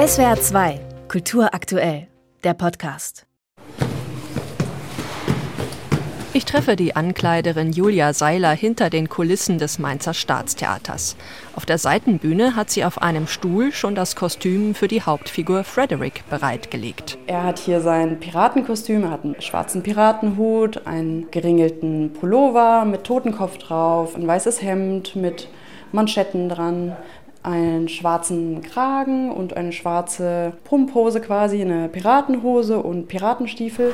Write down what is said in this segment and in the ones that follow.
SWR 2, Kultur aktuell, der Podcast. Ich treffe die Ankleiderin Julia Seiler hinter den Kulissen des Mainzer Staatstheaters. Auf der Seitenbühne hat sie auf einem Stuhl schon das Kostüm für die Hauptfigur Frederick bereitgelegt. Er hat hier sein Piratenkostüm, er hat einen schwarzen Piratenhut, einen geringelten Pullover mit Totenkopf drauf, ein weißes Hemd mit Manschetten dran, einen schwarzen Kragen und eine schwarze Pumphose quasi, eine Piratenhose und Piratenstiefel.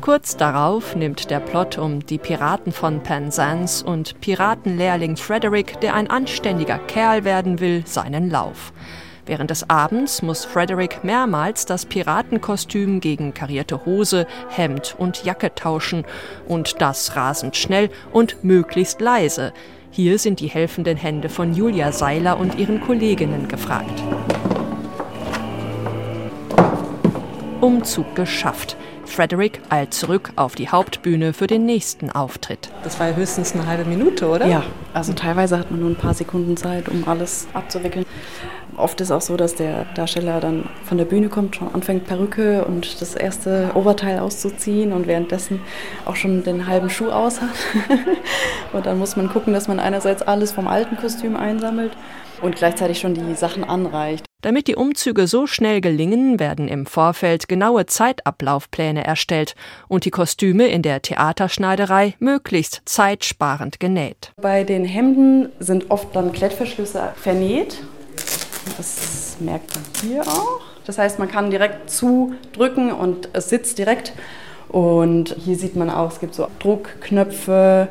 Kurz darauf nimmt der Plot um die Piraten von Penzance und Piratenlehrling Frederick, der ein anständiger Kerl werden will, seinen Lauf. Während des Abends muss Frederick mehrmals das Piratenkostüm gegen karierte Hose, Hemd und Jacke tauschen und das rasend schnell und möglichst leise. Hier sind die helfenden Hände von Julia Seiler und ihren Kolleginnen gefragt. Umzug geschafft. Frederick eilt zurück auf die Hauptbühne für den nächsten Auftritt. Das war ja höchstens eine halbe Minute, oder? Ja, also teilweise hat man nur ein paar Sekunden Zeit, um alles abzuwickeln. Oft ist auch so, dass der Darsteller dann von der Bühne kommt, schon anfängt Perücke und das erste Oberteil auszuziehen und währenddessen auch schon den halben Schuh aus hat. und dann muss man gucken, dass man einerseits alles vom alten Kostüm einsammelt und gleichzeitig schon die Sachen anreicht. Damit die Umzüge so schnell gelingen, werden im Vorfeld genaue Zeitablaufpläne erstellt und die Kostüme in der Theaterschneiderei möglichst zeitsparend genäht. Bei den Hemden sind oft dann Klettverschlüsse vernäht das merkt man hier auch. Das heißt, man kann direkt zudrücken und es sitzt direkt. Und hier sieht man auch, es gibt so Druckknöpfe,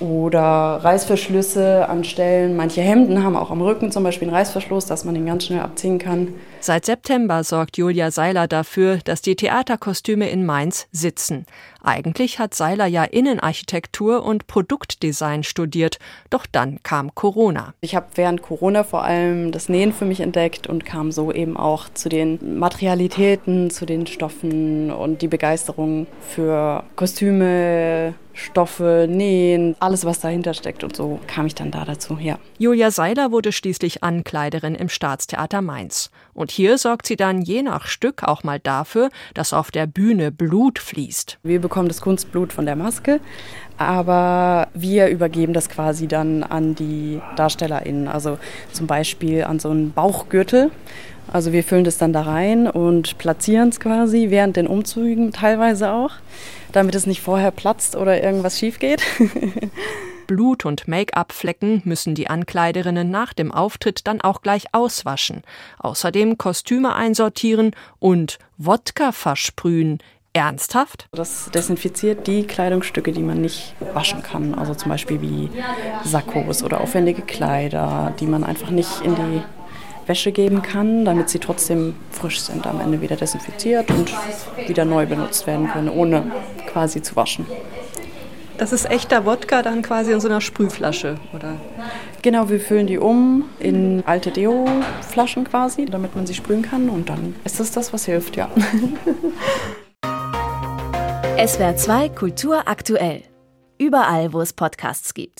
oder Reißverschlüsse an Stellen. Manche Hemden haben auch am Rücken zum Beispiel einen Reißverschluss, dass man den ganz schnell abziehen kann. Seit September sorgt Julia Seiler dafür, dass die Theaterkostüme in Mainz sitzen. Eigentlich hat Seiler ja Innenarchitektur und Produktdesign studiert, doch dann kam Corona. Ich habe während Corona vor allem das Nähen für mich entdeckt und kam so eben auch zu den Materialitäten, zu den Stoffen und die Begeisterung für Kostüme, Stoffe, Nähen, alles, was dahinter steckt. Und so kam ich dann da dazu, ja. Julia Seiler wurde schließlich Ankleiderin im Staatstheater Mainz. Und hier sorgt sie dann je nach Stück auch mal dafür, dass auf der Bühne Blut fließt. Wir bekommen das Kunstblut von der Maske, aber wir übergeben das quasi dann an die DarstellerInnen. Also zum Beispiel an so einen Bauchgürtel. Also wir füllen das dann da rein und platzieren es quasi während den Umzügen teilweise auch damit es nicht vorher platzt oder irgendwas schief geht. Blut- und Make-up-Flecken müssen die Ankleiderinnen nach dem Auftritt dann auch gleich auswaschen. Außerdem Kostüme einsortieren und Wodka versprühen. Ernsthaft? Das desinfiziert die Kleidungsstücke, die man nicht waschen kann. Also zum Beispiel wie Sakkos oder aufwendige Kleider, die man einfach nicht in die Wäsche geben kann, damit sie trotzdem frisch sind, am Ende wieder desinfiziert und wieder neu benutzt werden können, ohne quasi zu waschen. Das ist echter Wodka dann quasi in so einer Sprühflasche, oder? Genau, wir füllen die um in alte Deo-Flaschen quasi, damit man sie sprühen kann und dann ist das das, was hilft, ja. SWR 2 Kultur aktuell. Überall, wo es Podcasts gibt.